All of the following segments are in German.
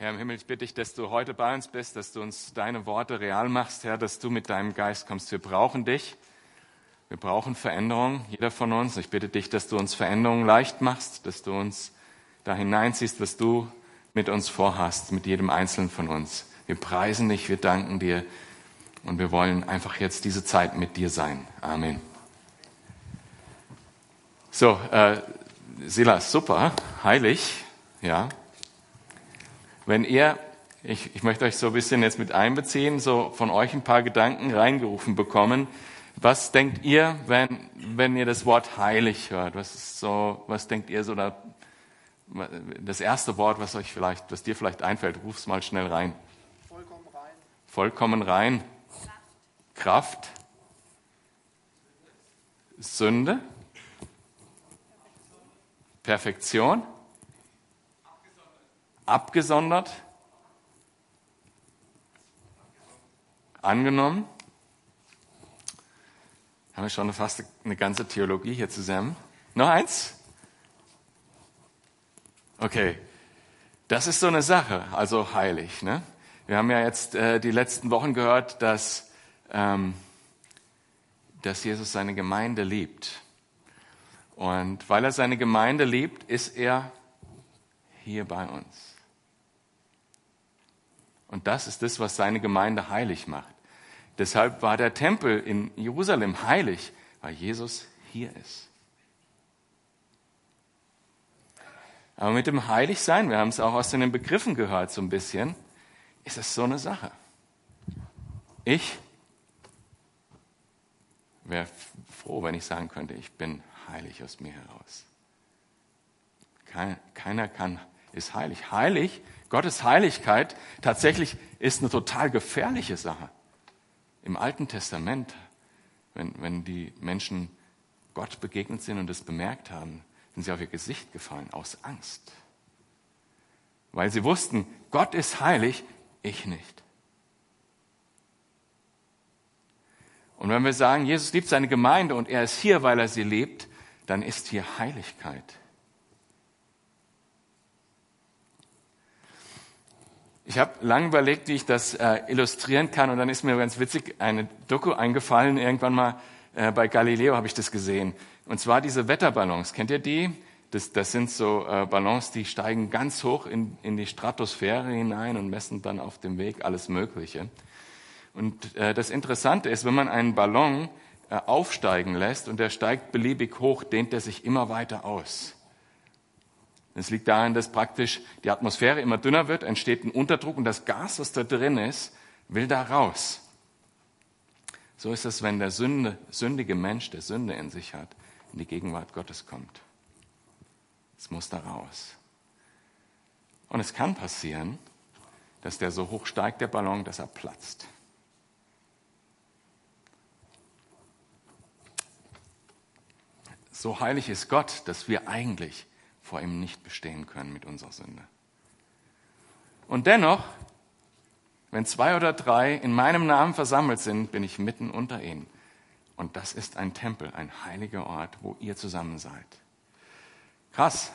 Herr im Himmel, ich bitte dich, dass du heute bei uns bist, dass du uns deine Worte real machst, Herr, dass du mit deinem Geist kommst. Wir brauchen dich. Wir brauchen Veränderung, jeder von uns. Ich bitte dich, dass du uns Veränderungen leicht machst, dass du uns da hineinziehst, was du mit uns vorhast, mit jedem Einzelnen von uns. Wir preisen dich, wir danken dir und wir wollen einfach jetzt diese Zeit mit dir sein. Amen. So, äh, Silas, super, heilig, ja. Wenn ihr, ich, ich möchte euch so ein bisschen jetzt mit einbeziehen, so von euch ein paar Gedanken reingerufen bekommen. Was denkt ihr, wenn, wenn ihr das Wort heilig hört? Was ist so, was denkt ihr so da, das erste Wort, was euch vielleicht, was dir vielleicht einfällt, ruf's mal schnell rein. Vollkommen rein. Vollkommen rein. Kraft. Kraft. Sünde. Perfektion. Abgesondert. Angenommen. Haben wir schon fast eine ganze Theologie hier zusammen. Noch eins? Okay. Das ist so eine Sache, also heilig. Ne? Wir haben ja jetzt äh, die letzten Wochen gehört, dass, ähm, dass Jesus seine Gemeinde liebt. Und weil er seine Gemeinde liebt, ist er hier bei uns. Und das ist das, was seine Gemeinde heilig macht. Deshalb war der Tempel in Jerusalem heilig, weil Jesus hier ist. Aber mit dem Heiligsein, wir haben es auch aus den Begriffen gehört so ein bisschen, ist es so eine Sache. Ich wäre froh, wenn ich sagen könnte, ich bin heilig aus mir heraus. Keiner kann, ist heilig. Heilig Gottes Heiligkeit tatsächlich ist eine total gefährliche Sache. Im Alten Testament, wenn, wenn die Menschen Gott begegnet sind und es bemerkt haben, sind sie auf ihr Gesicht gefallen aus Angst. Weil sie wussten, Gott ist heilig, ich nicht. Und wenn wir sagen, Jesus liebt seine Gemeinde und er ist hier, weil er sie liebt, dann ist hier Heiligkeit. Ich habe lange überlegt, wie ich das äh, illustrieren kann und dann ist mir ganz witzig eine Doku eingefallen. Irgendwann mal äh, bei Galileo habe ich das gesehen. Und zwar diese Wetterballons. Kennt ihr die? Das, das sind so äh, Ballons, die steigen ganz hoch in, in die Stratosphäre hinein und messen dann auf dem Weg alles Mögliche. Und äh, das Interessante ist, wenn man einen Ballon äh, aufsteigen lässt und der steigt beliebig hoch, dehnt er sich immer weiter aus. Es liegt daran, dass praktisch die Atmosphäre immer dünner wird, entsteht ein Unterdruck und das Gas, was da drin ist, will da raus. So ist es, wenn der Sünde, sündige Mensch, der Sünde in sich hat, in die Gegenwart Gottes kommt. Es muss da raus. Und es kann passieren, dass der so hoch steigt, der Ballon, dass er platzt. So heilig ist Gott, dass wir eigentlich vor ihm nicht bestehen können mit unserer Sünde. Und dennoch, wenn zwei oder drei in meinem Namen versammelt sind, bin ich mitten unter ihnen. Und das ist ein Tempel, ein heiliger Ort, wo ihr zusammen seid. Krass.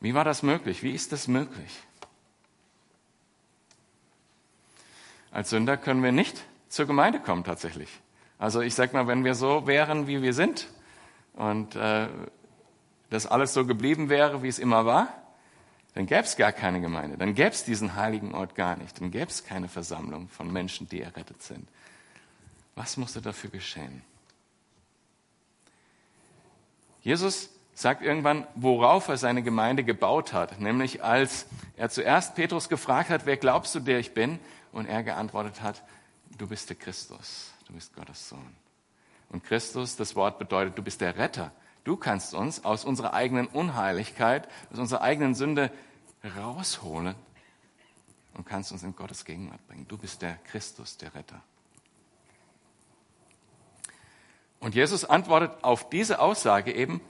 Wie war das möglich? Wie ist das möglich? Als Sünder können wir nicht zur Gemeinde kommen tatsächlich. Also ich sag mal, wenn wir so wären, wie wir sind und äh, das alles so geblieben wäre, wie es immer war, dann gäbe es gar keine Gemeinde, dann gäbe es diesen heiligen Ort gar nicht, dann gäbe es keine Versammlung von Menschen, die errettet sind. Was musste dafür geschehen? Jesus sagt irgendwann, worauf er seine Gemeinde gebaut hat, nämlich als er zuerst Petrus gefragt hat, wer glaubst du, der ich bin? Und er geantwortet hat, du bist der Christus, du bist Gottes Sohn. Und Christus, das Wort bedeutet, du bist der Retter, Du kannst uns aus unserer eigenen Unheiligkeit, aus unserer eigenen Sünde rausholen und kannst uns in Gottes Gegenwart bringen. Du bist der Christus, der Retter. Und Jesus antwortet auf diese Aussage eben,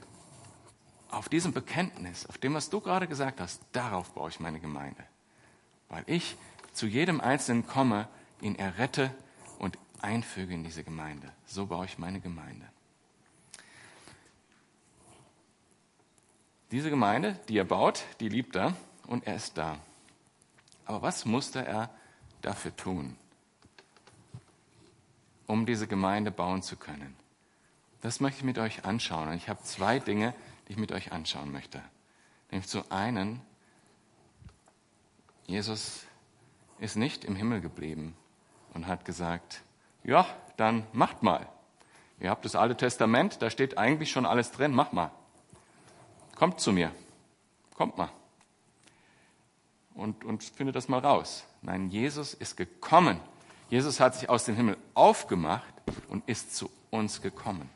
auf diesem Bekenntnis, auf dem, was du gerade gesagt hast, darauf baue ich meine Gemeinde. Weil ich zu jedem Einzelnen komme, ihn errette und einfüge in diese Gemeinde. So baue ich meine Gemeinde. Diese Gemeinde, die er baut, die liebt er und er ist da. Aber was musste er dafür tun, um diese Gemeinde bauen zu können? Das möchte ich mit euch anschauen. Und ich habe zwei Dinge, die ich mit euch anschauen möchte. Nämlich zu einen, Jesus ist nicht im Himmel geblieben und hat gesagt, ja, dann macht mal. Ihr habt das Alte Testament, da steht eigentlich schon alles drin, mach mal. Kommt zu mir, kommt mal. Und, und findet das mal raus. Nein, Jesus ist gekommen. Jesus hat sich aus dem Himmel aufgemacht und ist zu uns gekommen.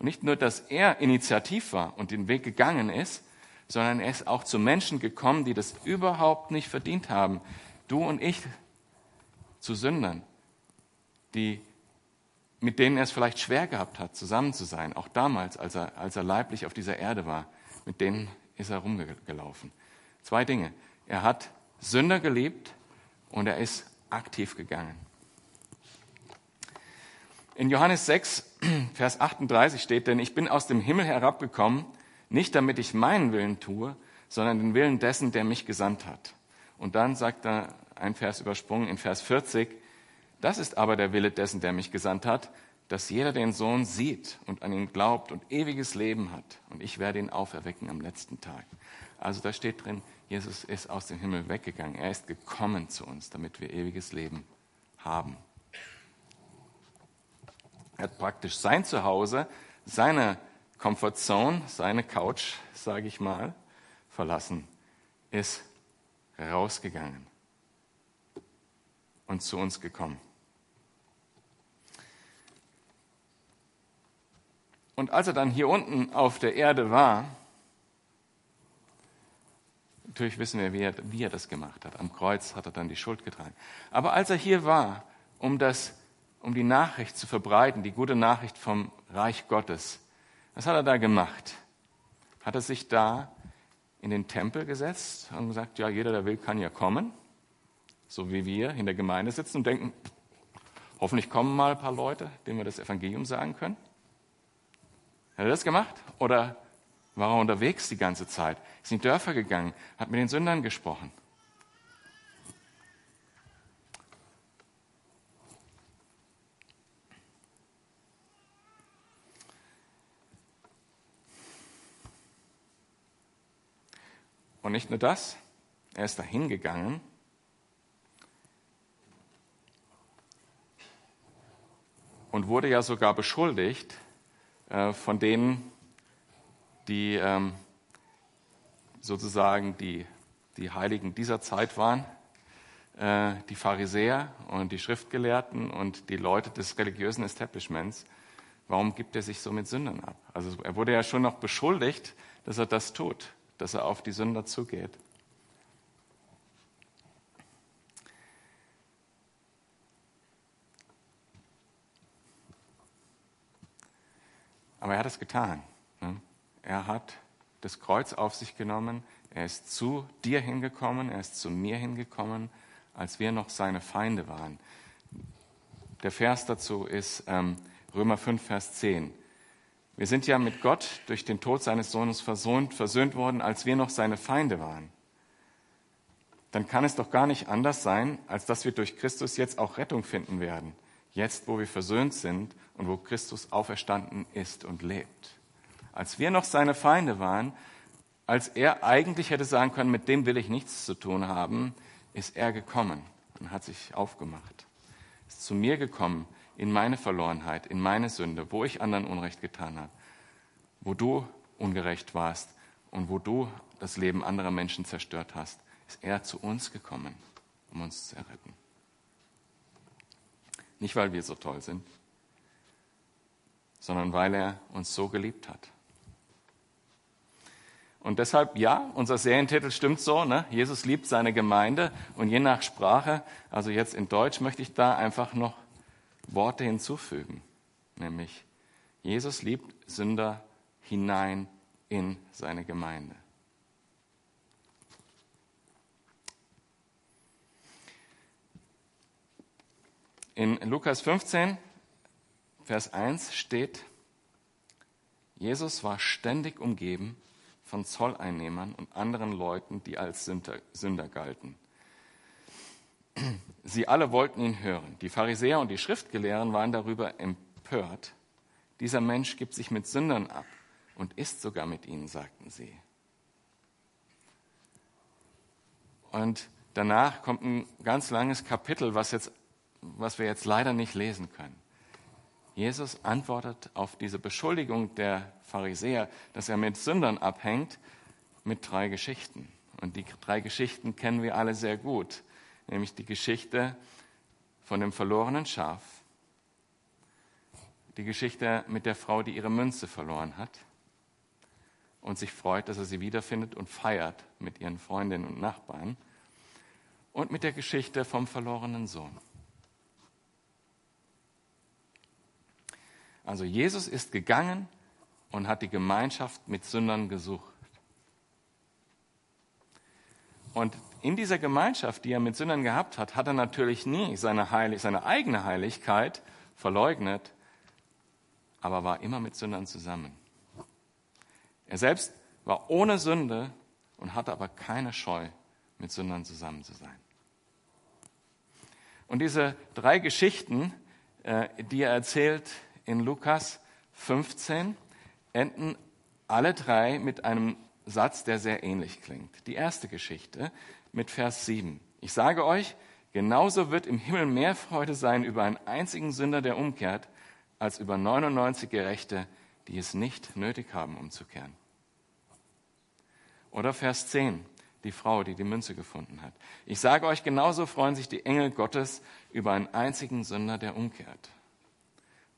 Und nicht nur, dass er initiativ war und den Weg gegangen ist, sondern er ist auch zu Menschen gekommen, die das überhaupt nicht verdient haben. Du und ich zu Sündern, die, mit denen er es vielleicht schwer gehabt hat, zusammen zu sein, auch damals, als er, als er leiblich auf dieser Erde war, mit denen ist er rumgelaufen. Zwei Dinge. Er hat Sünder geliebt und er ist aktiv gegangen. In Johannes 6, Vers 38 steht, denn ich bin aus dem Himmel herabgekommen, nicht damit ich meinen Willen tue, sondern den Willen dessen, der mich gesandt hat. Und dann sagt er, ein Vers übersprungen, in Vers 40, das ist aber der Wille dessen, der mich gesandt hat, dass jeder den Sohn sieht und an ihn glaubt und ewiges Leben hat. Und ich werde ihn auferwecken am letzten Tag. Also da steht drin, Jesus ist aus dem Himmel weggegangen. Er ist gekommen zu uns, damit wir ewiges Leben haben. Er hat praktisch sein Zuhause, seine Comfortzone, seine Couch, sage ich mal, verlassen, ist rausgegangen und zu uns gekommen. Und als er dann hier unten auf der Erde war, natürlich wissen wir, wie er, wie er das gemacht hat. Am Kreuz hat er dann die Schuld getragen. Aber als er hier war, um, das, um die Nachricht zu verbreiten, die gute Nachricht vom Reich Gottes, was hat er da gemacht? Hat er sich da in den Tempel gesetzt und gesagt, ja, jeder, der will, kann ja kommen, so wie wir in der Gemeinde sitzen und denken, hoffentlich kommen mal ein paar Leute, denen wir das Evangelium sagen können? Hat er das gemacht? Oder war er unterwegs die ganze Zeit? Ist in die Dörfer gegangen, hat mit den Sündern gesprochen? Und nicht nur das, er ist dahin gegangen und wurde ja sogar beschuldigt äh, von denen, die ähm, sozusagen die, die Heiligen dieser Zeit waren, äh, die Pharisäer und die Schriftgelehrten und die Leute des religiösen Establishments. Warum gibt er sich so mit Sündern ab? Also er wurde ja schon noch beschuldigt, dass er das tut dass er auf die Sünder zugeht. Aber er hat es getan. Ne? Er hat das Kreuz auf sich genommen. Er ist zu dir hingekommen. Er ist zu mir hingekommen, als wir noch seine Feinde waren. Der Vers dazu ist ähm, Römer 5, Vers 10. Wir sind ja mit Gott durch den Tod seines Sohnes versöhnt, versöhnt worden, als wir noch seine Feinde waren. Dann kann es doch gar nicht anders sein, als dass wir durch Christus jetzt auch Rettung finden werden. Jetzt, wo wir versöhnt sind und wo Christus auferstanden ist und lebt. Als wir noch seine Feinde waren, als er eigentlich hätte sagen können, mit dem will ich nichts zu tun haben, ist er gekommen und hat sich aufgemacht. Ist zu mir gekommen, in meine Verlorenheit, in meine Sünde, wo ich anderen Unrecht getan habe, wo du ungerecht warst und wo du das Leben anderer Menschen zerstört hast, ist er zu uns gekommen, um uns zu erretten. Nicht, weil wir so toll sind, sondern weil er uns so geliebt hat. Und deshalb, ja, unser Serientitel stimmt so, ne? Jesus liebt seine Gemeinde und je nach Sprache, also jetzt in Deutsch möchte ich da einfach noch Worte hinzufügen, nämlich Jesus liebt Sünder hinein in seine Gemeinde. In Lukas 15, Vers 1 steht, Jesus war ständig umgeben von Zolleinnehmern und anderen Leuten, die als Sünder, Sünder galten. sie alle wollten ihn hören. Die Pharisäer und die Schriftgelehrten waren darüber empört. Dieser Mensch gibt sich mit Sündern ab und isst sogar mit ihnen, sagten sie. Und danach kommt ein ganz langes Kapitel, was, jetzt, was wir jetzt leider nicht lesen können. Jesus antwortet auf diese Beschuldigung der Pharisäer, dass er mit Sündern abhängt, mit drei Geschichten. Und die drei Geschichten kennen wir alle sehr gut, nämlich die Geschichte von dem verlorenen Schaf, die Geschichte mit der Frau, die ihre Münze verloren hat und sich freut, dass er sie wiederfindet und feiert mit ihren Freundinnen und Nachbarn und mit der Geschichte vom verlorenen Sohn. Also Jesus ist gegangen und hat die Gemeinschaft mit Sündern gesucht. Und in dieser Gemeinschaft, die er mit Sündern gehabt hat, hat er natürlich nie seine, Heilig, seine eigene Heiligkeit verleugnet, aber war immer mit Sündern zusammen. Er selbst war ohne Sünde und hatte aber keine Scheu, mit Sündern zusammen zu sein. Und diese drei Geschichten, äh, die er erzählt in Lukas 15, enden alle drei mit einem Satz, der sehr ähnlich klingt. Die erste Geschichte mit Vers 7. Ich sage euch, genauso wird im Himmel mehr Freude sein über einen einzigen Sünder, der umkehrt, als über 99 Gerechte, die es nicht nötig haben, umzukehren. Oder Vers 10 die Frau, die die Münze gefunden hat. Ich sage euch, genauso freuen sich die Engel Gottes über einen einzigen Sünder, der umkehrt.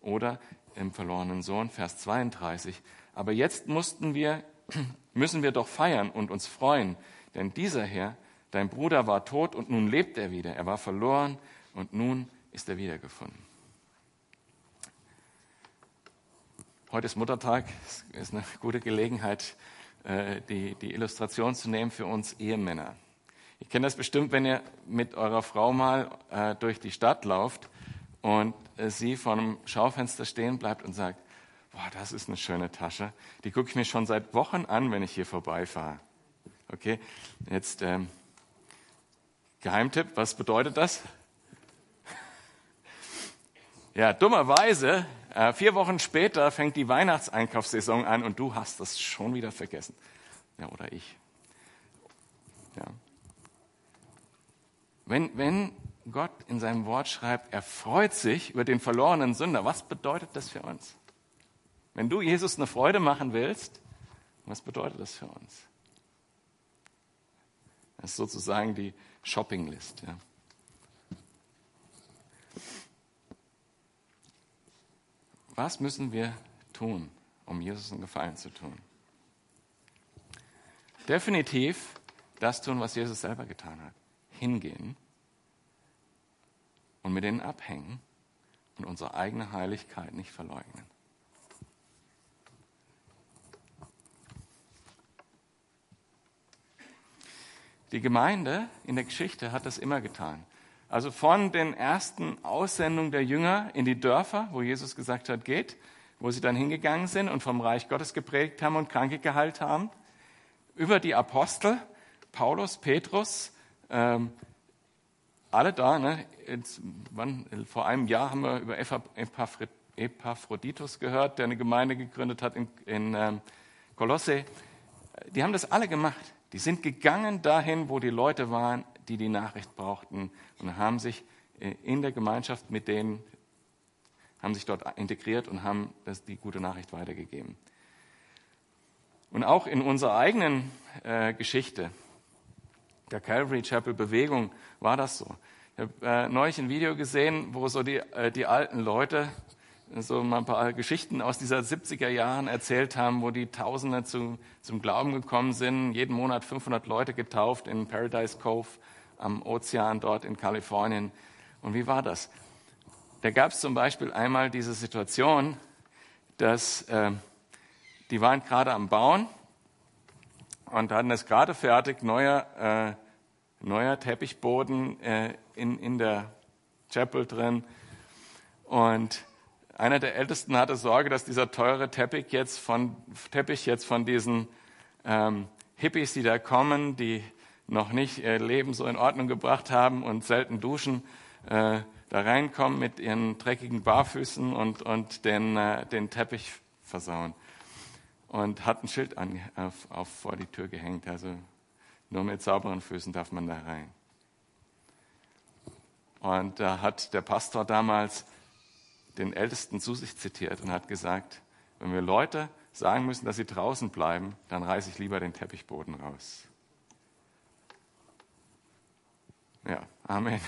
Oder im verlorenen Sohn, Vers 32. Aber jetzt mussten wir, müssen wir doch feiern und uns freuen, denn dieser Herr, dein Bruder war tot und nun lebt er wieder. Er war verloren und nun ist er wiedergefunden. Heute ist Muttertag, es ist eine gute Gelegenheit, äh, die, die Illustration zu nehmen für uns Ehemänner. Ihr kennt das bestimmt, wenn ihr mit eurer Frau mal äh, durch die Stadt lauft und sie vor einem Schaufenster stehen bleibt und sagt, boah, das ist eine schöne Tasche. Die gucke ich mir schon seit Wochen an, wenn ich hier vorbeifahre. Okay, jetzt ähm, Geheimtipp, was bedeutet das? Ja, dummerweise äh, vier Wochen später fängt die Weihnachtseinkaufssaison an und du hast das schon wieder vergessen. Ja, oder ich. Ja. Wenn, wenn Gott in seinem Wort schreibt, er freut sich über den verlorenen Sünder, was bedeutet das für uns? Wenn du Jesus eine Freude machen willst, was bedeutet das für uns? Das ist sozusagen die Shoppinglist. Ja. Was müssen wir tun, um Jesus einen Gefallen zu tun? Definitiv das tun, was Jesus selber getan hat. Hingehen und mit denen abhängen und unsere eigene Heiligkeit nicht verleugnen. Die Gemeinde in der Geschichte hat das immer getan. Also von den ersten Aussendungen der Jünger in die Dörfer, wo Jesus gesagt hat, geht, wo sie dann hingegangen sind und vom Reich Gottes geprägt haben und Kranke geheilt haben, über die Apostel, Paulus, Petrus, ähm, alle da. Ne? Jetzt, wann, vor einem Jahr haben wir über Epaphroditus gehört, der eine Gemeinde gegründet hat in, in ähm, Kolosse. Die haben das alle gemacht. Die sind gegangen dahin, wo die Leute waren, die die Nachricht brauchten und haben sich äh, in der Gemeinschaft mit denen, haben sich dort integriert und haben das, die gute Nachricht weitergegeben. Und auch in unserer eigenen äh, Geschichte, der Calvary Chapel Bewegung, war das so. Ich habe äh, neulich ein Video gesehen, wo so die, äh, die alten Leute so mal ein paar Geschichten aus dieser 70er Jahren erzählt haben, wo die Tausende zu, zum Glauben gekommen sind, jeden Monat 500 Leute getauft in Paradise Cove am Ozean dort in Kalifornien. Und wie war das? Da gab es zum Beispiel einmal diese Situation, dass äh, die waren gerade am Bauen und hatten es gerade fertig, neuer, äh, neuer Teppichboden äh, in, in der Chapel drin. Und einer der Ältesten hatte Sorge, dass dieser teure Teppich jetzt von, Teppich jetzt von diesen ähm, Hippies, die da kommen, die noch nicht ihr Leben so in Ordnung gebracht haben und selten duschen, äh, da reinkommen mit ihren dreckigen Barfüßen und, und den, äh, den Teppich versauen. Und hat ein Schild an, auf, auf vor die Tür gehängt. Also nur mit sauberen Füßen darf man da rein. Und da hat der Pastor damals den Ältesten zu sich zitiert und hat gesagt, wenn wir Leute sagen müssen, dass sie draußen bleiben, dann reiße ich lieber den Teppichboden raus. Ja, Amen.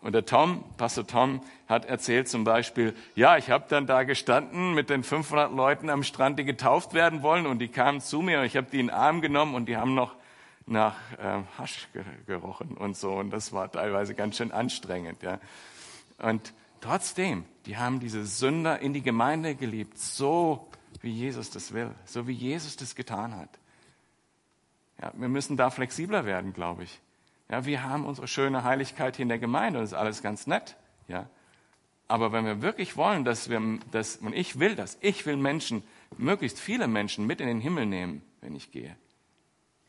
Und der Tom, Pastor Tom, hat erzählt zum Beispiel, ja, ich habe dann da gestanden mit den 500 Leuten am Strand, die getauft werden wollen und die kamen zu mir und ich habe die in den Arm genommen und die haben noch nach äh, Hasch gerochen und so und das war teilweise ganz schön anstrengend. Ja. Und trotzdem, die haben diese Sünder in die Gemeinde geliebt, so wie Jesus das will, so wie Jesus das getan hat. Ja, wir müssen da flexibler werden, glaube ich. Ja, wir haben unsere schöne Heiligkeit hier in der Gemeinde und das ist alles ganz nett. Ja. Aber wenn wir wirklich wollen, dass wir, dass, und ich will das, ich will Menschen, möglichst viele Menschen mit in den Himmel nehmen, wenn ich gehe.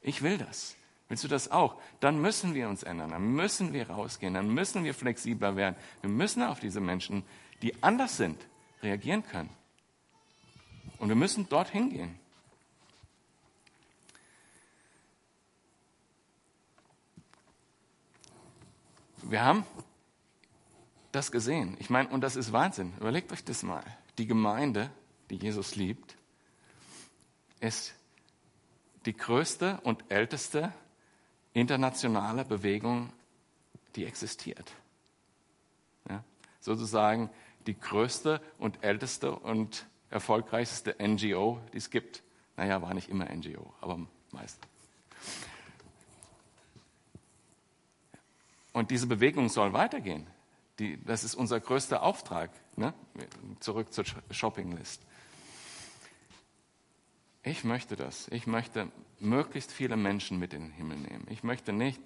Ich will das. Willst du das auch? Dann müssen wir uns ändern, dann müssen wir rausgehen, dann müssen wir flexibler werden. Wir müssen auf diese Menschen, die anders sind, reagieren können. Und wir müssen dorthin gehen. Wir haben das gesehen. Ich meine, und das ist Wahnsinn. Überlegt euch das mal. Die Gemeinde, die Jesus liebt, ist die größte und älteste internationale Bewegung, die existiert. Ja, sozusagen die größte und älteste und erfolgreichste NGO, die es gibt. Naja, war nicht immer NGO, aber meist. Und diese Bewegung soll weitergehen. Die, das ist unser größter Auftrag. Ne? Zurück zur Shoppinglist. Ich möchte das. Ich möchte möglichst viele Menschen mit in den Himmel nehmen. Ich möchte nicht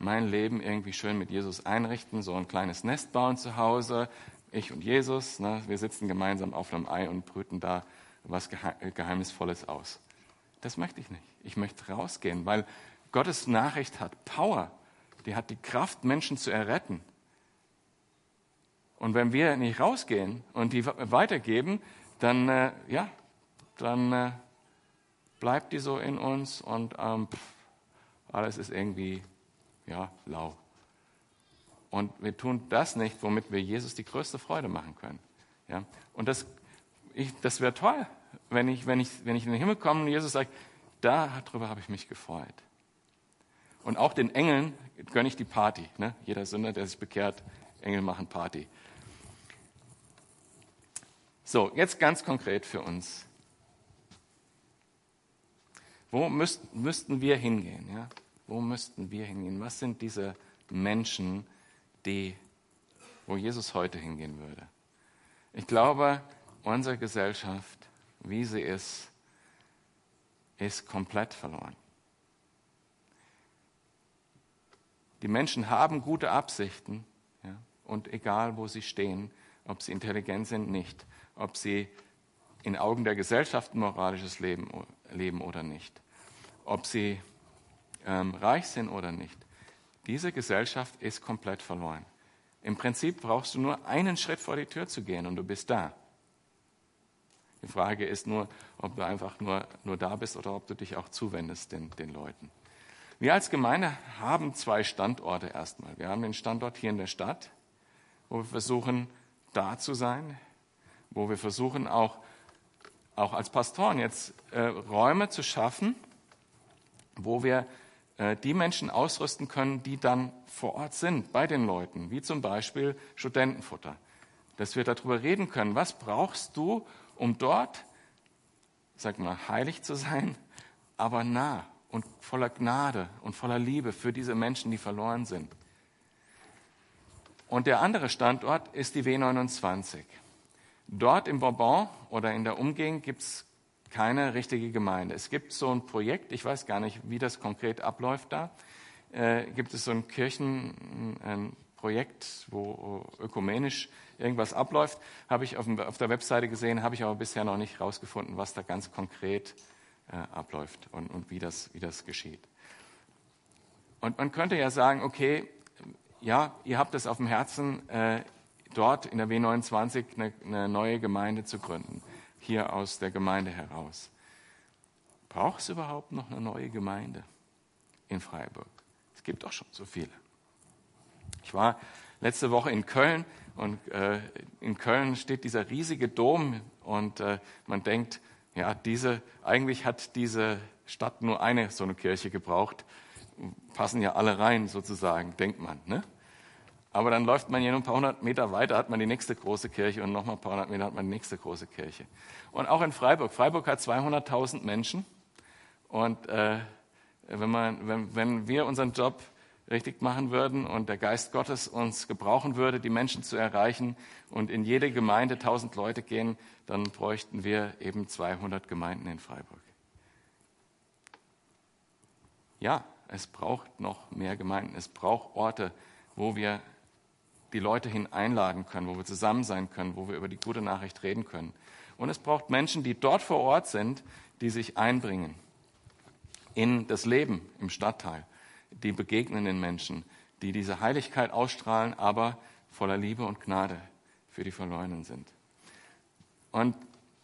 mein Leben irgendwie schön mit Jesus einrichten, so ein kleines Nest bauen zu Hause. Ich und Jesus, ne? wir sitzen gemeinsam auf einem Ei und brüten da was Geheimnisvolles aus. Das möchte ich nicht. Ich möchte rausgehen, weil Gottes Nachricht hat Power die hat die Kraft, Menschen zu erretten. Und wenn wir nicht rausgehen und die weitergeben, dann, äh, ja, dann äh, bleibt die so in uns und ähm, pff, alles ist irgendwie, ja, lau. Und wir tun das nicht, womit wir Jesus die größte Freude machen können. Ja? Und das, das wäre toll, wenn ich, wenn, ich, wenn ich in den Himmel komme und Jesus sagt, darüber habe ich mich gefreut. Und auch den Engeln gönne ich die Party. Ne? Jeder Sünder, der sich bekehrt, Engel machen Party. So, jetzt ganz konkret für uns. Wo müsst, müssten wir hingehen? Ja? Wo müssten wir hingehen? Was sind diese Menschen, die, wo Jesus heute hingehen würde? Ich glaube, unsere Gesellschaft, wie sie ist, ist komplett verloren. Die Menschen haben gute Absichten ja, und egal, wo sie stehen, ob sie intelligent sind, nicht, ob sie in Augen der Gesellschaft ein moralisches Leben leben oder nicht, ob sie ähm, reich sind oder nicht. Diese Gesellschaft ist komplett verloren. Im Prinzip brauchst du nur einen Schritt vor die Tür zu gehen und du bist da. Die Frage ist nur, ob du einfach nur, nur da bist oder ob du dich auch zuwendest den, den Leuten. Wir als Gemeinde haben zwei Standorte erstmal. Wir haben den Standort hier in der Stadt, wo wir versuchen, da zu sein, wo wir versuchen, auch, auch als Pastoren jetzt äh, Räume zu schaffen, wo wir äh, die Menschen ausrüsten können, die dann vor Ort sind, bei den Leuten, wie zum Beispiel Studentenfutter. Dass wir darüber reden können, was brauchst du, um dort, sag mal, heilig zu sein, aber nah und voller Gnade und voller Liebe für diese Menschen, die verloren sind. Und der andere Standort ist die W29. Dort im Bourbon oder in der Umgegend gibt es keine richtige Gemeinde. Es gibt so ein Projekt, ich weiß gar nicht, wie das konkret abläuft da. Äh, gibt es so ein Kirchenprojekt, wo ökumenisch irgendwas abläuft, habe ich auf, auf der Webseite gesehen, habe ich aber bisher noch nicht herausgefunden, was da ganz konkret äh, abläuft und, und wie, das, wie das geschieht. Und man könnte ja sagen, okay, ja, ihr habt es auf dem Herzen, äh, dort in der W29 eine, eine neue Gemeinde zu gründen, hier aus der Gemeinde heraus. Braucht es überhaupt noch eine neue Gemeinde in Freiburg? Es gibt doch schon so viele. Ich war letzte Woche in Köln und äh, in Köln steht dieser riesige Dom und äh, man denkt, ja, diese, eigentlich hat diese Stadt nur eine so eine Kirche gebraucht. Passen ja alle rein sozusagen, denkt man. Ne? Aber dann läuft man hier nur ein paar hundert Meter weiter, hat man die nächste große Kirche und nochmal ein paar hundert Meter hat man die nächste große Kirche. Und auch in Freiburg. Freiburg hat 200.000 Menschen. Und äh, wenn, man, wenn, wenn wir unseren Job richtig machen würden und der Geist Gottes uns gebrauchen würde, die Menschen zu erreichen und in jede Gemeinde 1000 Leute gehen, dann bräuchten wir eben 200 Gemeinden in Freiburg. Ja, es braucht noch mehr Gemeinden. Es braucht Orte, wo wir die Leute hin einladen können, wo wir zusammen sein können, wo wir über die gute Nachricht reden können. Und es braucht Menschen, die dort vor Ort sind, die sich einbringen in das Leben im Stadtteil die begegnenden Menschen, die diese Heiligkeit ausstrahlen, aber voller Liebe und Gnade für die Verlorenen sind. Und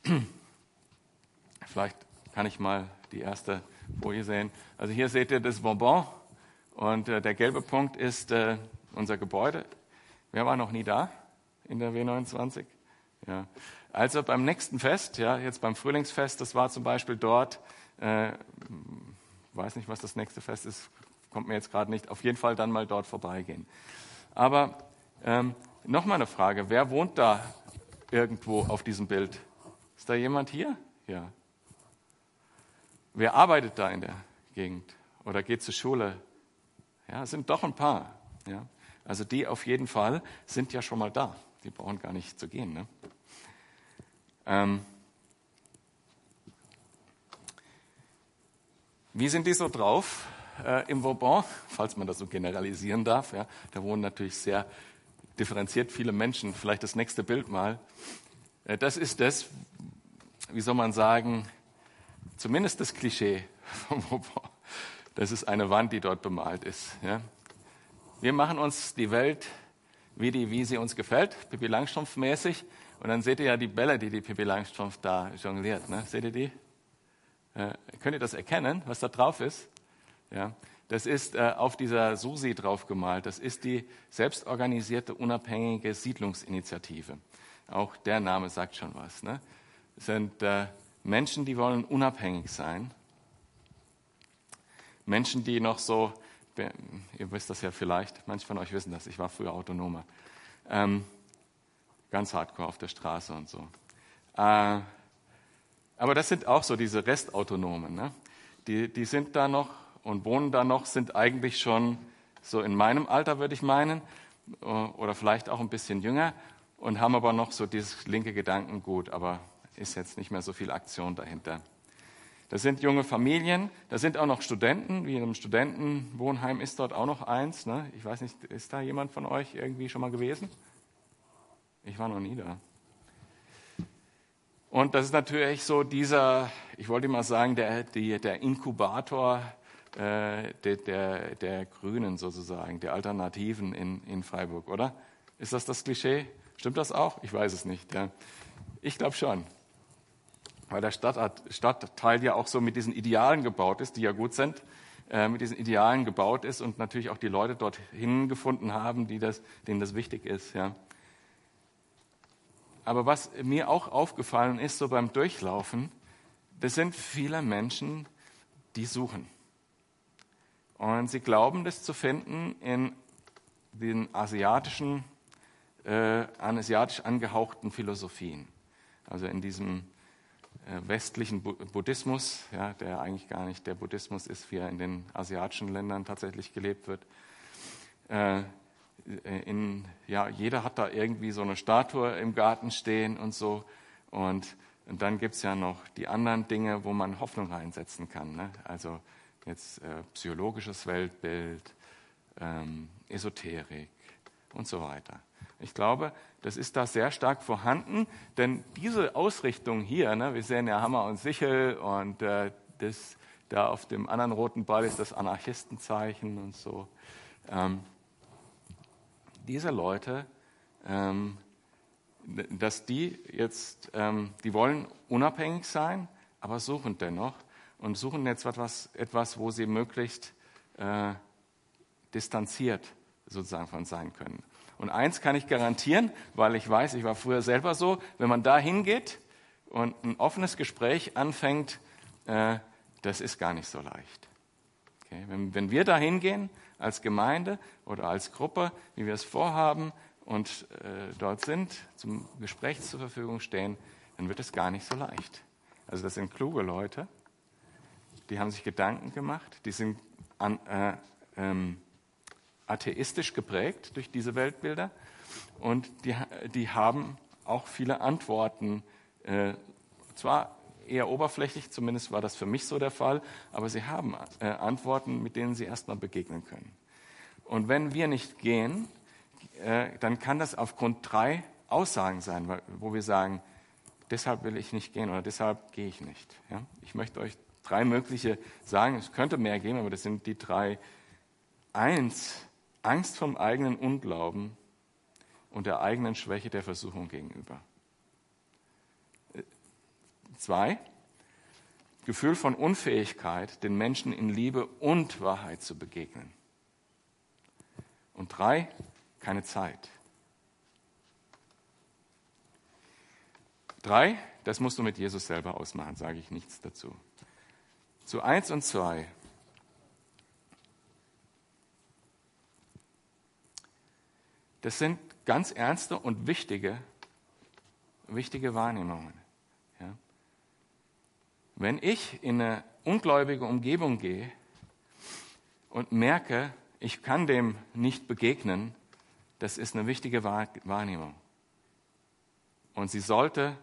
vielleicht kann ich mal die erste Folie sehen. Also hier seht ihr das Bonbon und äh, der gelbe Punkt ist äh, unser Gebäude. Wer war noch nie da in der W29? Ja. Also beim nächsten Fest, ja, jetzt beim Frühlingsfest, das war zum Beispiel dort, äh, weiß nicht, was das nächste Fest ist, kommt mir jetzt gerade nicht, auf jeden Fall dann mal dort vorbeigehen. Aber ähm, nochmal eine Frage, wer wohnt da irgendwo auf diesem Bild? Ist da jemand hier? Ja. Wer arbeitet da in der Gegend oder geht zur Schule? Ja, es sind doch ein paar. Ja. Also die auf jeden Fall sind ja schon mal da. Die brauchen gar nicht zu gehen. Ne? Ähm, wie sind die so drauf? Äh, im Vauban, falls man das so generalisieren darf. Ja, da wohnen natürlich sehr differenziert viele Menschen. Vielleicht das nächste Bild mal. Äh, das ist das, wie soll man sagen, zumindest das Klischee vom Vauban. Das ist eine Wand, die dort bemalt ist. Ja. Wir machen uns die Welt, wie, die, wie sie uns gefällt, Pippi Langstrumpf mäßig. Und dann seht ihr ja die Bälle, die die Pippi Langstrumpf da jongliert. Ne? Seht ihr die? Äh, könnt ihr das erkennen, was da drauf ist? Ja, das ist äh, auf dieser Susi draufgemalt. Das ist die selbstorganisierte unabhängige Siedlungsinitiative. Auch der Name sagt schon was. Ne? Das sind äh, Menschen, die wollen unabhängig sein. Menschen, die noch so, ihr wisst das ja vielleicht, manche von euch wissen das, ich war früher Autonomer. Ähm, ganz hardcore auf der Straße und so. Äh, aber das sind auch so diese Restautonomen. Ne? Die, die sind da noch und wohnen da noch, sind eigentlich schon so in meinem Alter, würde ich meinen, äh, oder vielleicht auch ein bisschen jünger und haben aber noch so dieses linke Gedankengut, aber ist jetzt nicht mehr so viel Aktion dahinter. Das sind junge Familien, da sind auch noch Studenten, wie in einem Studentenwohnheim ist dort auch noch eins. Ne? Ich weiß nicht, ist da jemand von euch irgendwie schon mal gewesen? Ich war noch nie da. Und das ist natürlich so dieser, ich wollte mal sagen, der, die, der Inkubator äh, der, der, der Grünen sozusagen, der Alternativen in, in Freiburg, oder? Ist das das Klischee? Stimmt das auch? Ich weiß es nicht. Ja. Ich glaube schon. Weil der Stadt, Stadtteil ja auch so mit diesen Idealen gebaut ist, die ja gut sind, äh, mit diesen Idealen gebaut ist und natürlich auch die Leute dorthin gefunden haben, die das, denen das wichtig ist. Ja. Aber was mir auch aufgefallen ist, so beim Durchlaufen, das sind viele Menschen, die suchen. Und sie glauben, das zu finden in den asiatischen, äh, asiatisch angehauchten Philosophien. Also in diesem äh, westlichen Buddhismus, ja, der eigentlich gar nicht der Buddhismus ist, wie er in den asiatischen Ländern tatsächlich gelebt wird. Äh, in, ja, jeder hat da irgendwie so eine Statue im Garten stehen und so. Und, und dann gibt's ja noch die anderen Dinge, wo man Hoffnung reinsetzen kann. Ne? Also jetzt äh, psychologisches Weltbild, ähm, Esoterik und so weiter. Ich glaube, das ist da sehr stark vorhanden, denn diese Ausrichtung hier, ne, wir sehen ja Hammer und Sichel und äh, das, Da auf dem anderen roten Ball ist das Anarchistenzeichen und so. Ähm, diese Leute, ähm, dass die jetzt, ähm, die wollen unabhängig sein, aber suchen dennoch und suchen jetzt etwas, etwas wo sie möglichst äh, distanziert sozusagen von sein können. Und eins kann ich garantieren, weil ich weiß, ich war früher selber so, wenn man da hingeht und ein offenes Gespräch anfängt, äh, das ist gar nicht so leicht. Okay? Wenn, wenn wir da hingehen als Gemeinde oder als Gruppe, wie wir es vorhaben, und äh, dort sind, zum Gespräch zur Verfügung stehen, dann wird es gar nicht so leicht. Also das sind kluge Leute, die haben sich Gedanken gemacht, die sind an, äh, ähm, atheistisch geprägt durch diese Weltbilder und die, die haben auch viele Antworten, äh, zwar eher oberflächlich, zumindest war das für mich so der Fall, aber sie haben äh, Antworten, mit denen sie erstmal begegnen können. Und wenn wir nicht gehen, äh, dann kann das aufgrund drei Aussagen sein, wo wir sagen, deshalb will ich nicht gehen oder deshalb gehe ich nicht. Ja? Ich möchte euch drei mögliche sagen, es könnte mehr geben, aber das sind die drei. Eins, Angst vom eigenen Unglauben und der eigenen Schwäche der Versuchung gegenüber. Zwei, Gefühl von Unfähigkeit, den Menschen in Liebe und Wahrheit zu begegnen. Und drei, keine Zeit. Drei, das musst du mit Jesus selber ausmachen, sage ich nichts dazu. Zu eins und zwei. Das sind ganz ernste und wichtige, wichtige Wahrnehmungen. Ja. Wenn ich in eine ungläubige Umgebung gehe und merke, ich kann dem nicht begegnen, das ist eine wichtige Wahrnehmung. Und sie sollte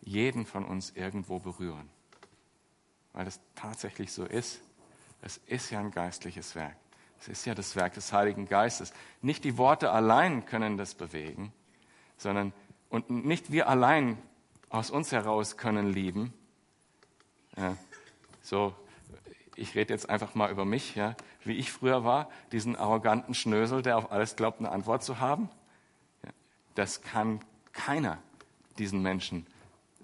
jeden von uns irgendwo berühren. Weil es tatsächlich so ist. Es ist ja ein geistliches Werk. Es ist ja das Werk des Heiligen Geistes. Nicht die Worte allein können das bewegen, sondern und nicht wir allein aus uns heraus können lieben. Ja, so ich rede jetzt einfach mal über mich, ja, wie ich früher war, diesen arroganten Schnösel, der auf alles glaubt, eine Antwort zu haben. Ja, das kann keiner diesen Menschen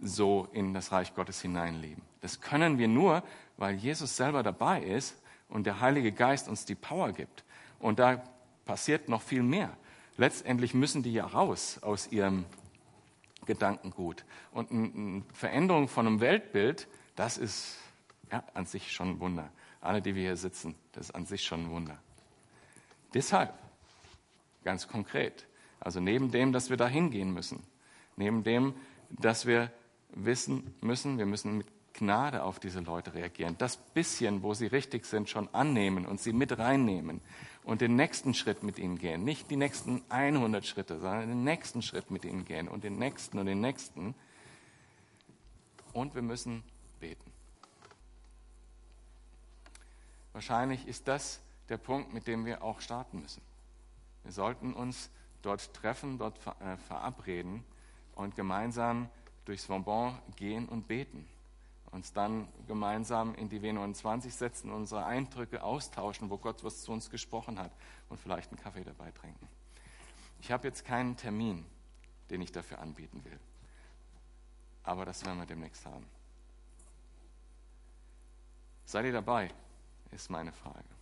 so in das Reich Gottes hineinleben. Das können wir nur, weil Jesus selber dabei ist und der Heilige Geist uns die Power gibt. Und da passiert noch viel mehr. Letztendlich müssen die ja raus aus ihrem Gedankengut. Und eine Veränderung von einem Weltbild, das ist ja, an sich schon ein Wunder. Alle, die wir hier sitzen, das ist an sich schon ein Wunder. Deshalb, ganz konkret, also neben dem, dass wir da hingehen müssen, neben dem, dass wir wissen müssen, wir müssen mit Gnade auf diese Leute reagieren, das bisschen, wo sie richtig sind, schon annehmen und sie mit reinnehmen und den nächsten Schritt mit ihnen gehen. Nicht die nächsten 100 Schritte, sondern den nächsten Schritt mit ihnen gehen und den nächsten und den nächsten. Und wir müssen beten. Wahrscheinlich ist das der Punkt, mit dem wir auch starten müssen. Wir sollten uns dort treffen, dort äh, verabreden und gemeinsam durchs Bonbon gehen und beten. Uns dann gemeinsam in die W29 setzen, unsere Eindrücke austauschen, wo Gott was zu uns gesprochen hat und vielleicht einen Kaffee dabei trinken. Ich habe jetzt keinen Termin, den ich dafür anbieten will. Aber das werden wir demnächst haben. Seid ihr dabei? ist meine Frage.